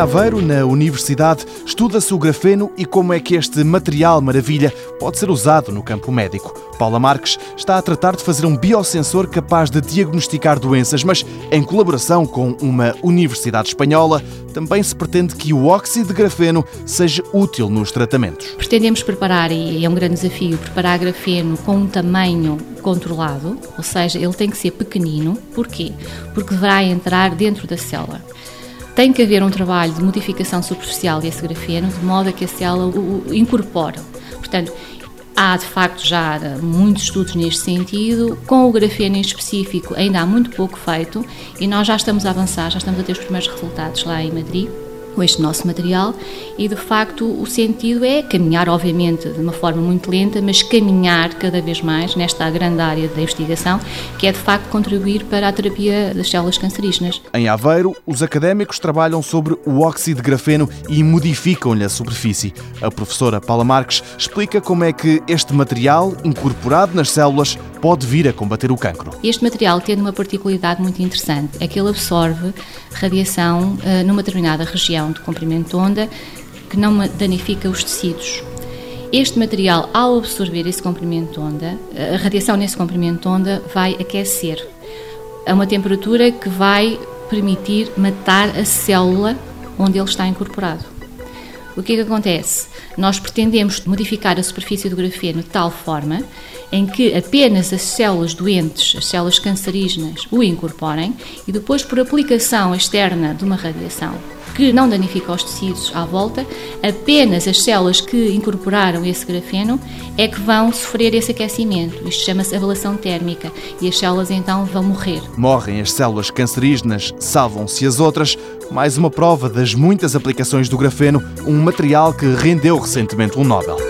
Aveiro, na Universidade, estuda-se o grafeno e como é que este material maravilha pode ser usado no campo médico. Paula Marques está a tratar de fazer um biosensor capaz de diagnosticar doenças, mas em colaboração com uma universidade espanhola, também se pretende que o óxido de grafeno seja útil nos tratamentos. Pretendemos preparar, e é um grande desafio, preparar grafeno com um tamanho controlado, ou seja, ele tem que ser pequenino. Porquê? Porque deverá entrar dentro da célula tem que haver um trabalho de modificação superficial desse grafeno, de modo a que a célula o incorpore. Portanto, Há de facto já muitos estudos neste sentido. Com o grafeno em específico, ainda há muito pouco feito e nós já estamos a avançar, já estamos a ter os primeiros resultados lá em Madrid com este nosso material e de facto o sentido é caminhar, obviamente, de uma forma muito lenta, mas caminhar cada vez mais nesta grande área da investigação, que é de facto contribuir para a terapia das células cancerígenas. Em Aveiro, os académicos trabalham sobre o óxido de grafeno e modificam-lhe a superfície. A professora Paula Marques explica como é que este material, incorporado nas células, pode vir a combater o cancro. Este material tem uma particularidade muito interessante, é que ele absorve radiação uh, numa determinada região de comprimento de onda que não danifica os tecidos. Este material, ao absorver esse comprimento de onda, a radiação nesse comprimento de onda vai aquecer a uma temperatura que vai permitir matar a célula onde ele está incorporado. O que é que acontece? Nós pretendemos modificar a superfície do grafeno de tal forma em que apenas as células doentes, as células cancerígenas, o incorporem e depois, por aplicação externa de uma radiação que não danifica os tecidos à volta, apenas as células que incorporaram esse grafeno é que vão sofrer esse aquecimento. Isto chama-se ablação térmica e as células então vão morrer. Morrem as células cancerígenas, salvam-se as outras. Mais uma prova das muitas aplicações do grafeno, um material que rendeu recentemente um Nobel.